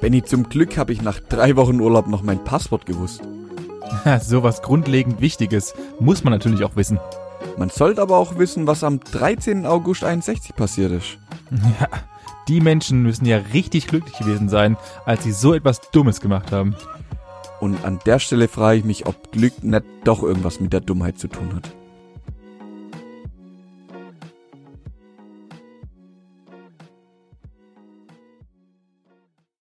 Benny, zum Glück habe ich nach drei Wochen Urlaub noch mein Passwort gewusst. so was grundlegend Wichtiges muss man natürlich auch wissen. Man sollte aber auch wissen, was am 13. August 61 passiert ist. Ja, die Menschen müssen ja richtig glücklich gewesen sein, als sie so etwas Dummes gemacht haben. Und an der Stelle frage ich mich, ob Glück nicht doch irgendwas mit der Dummheit zu tun hat.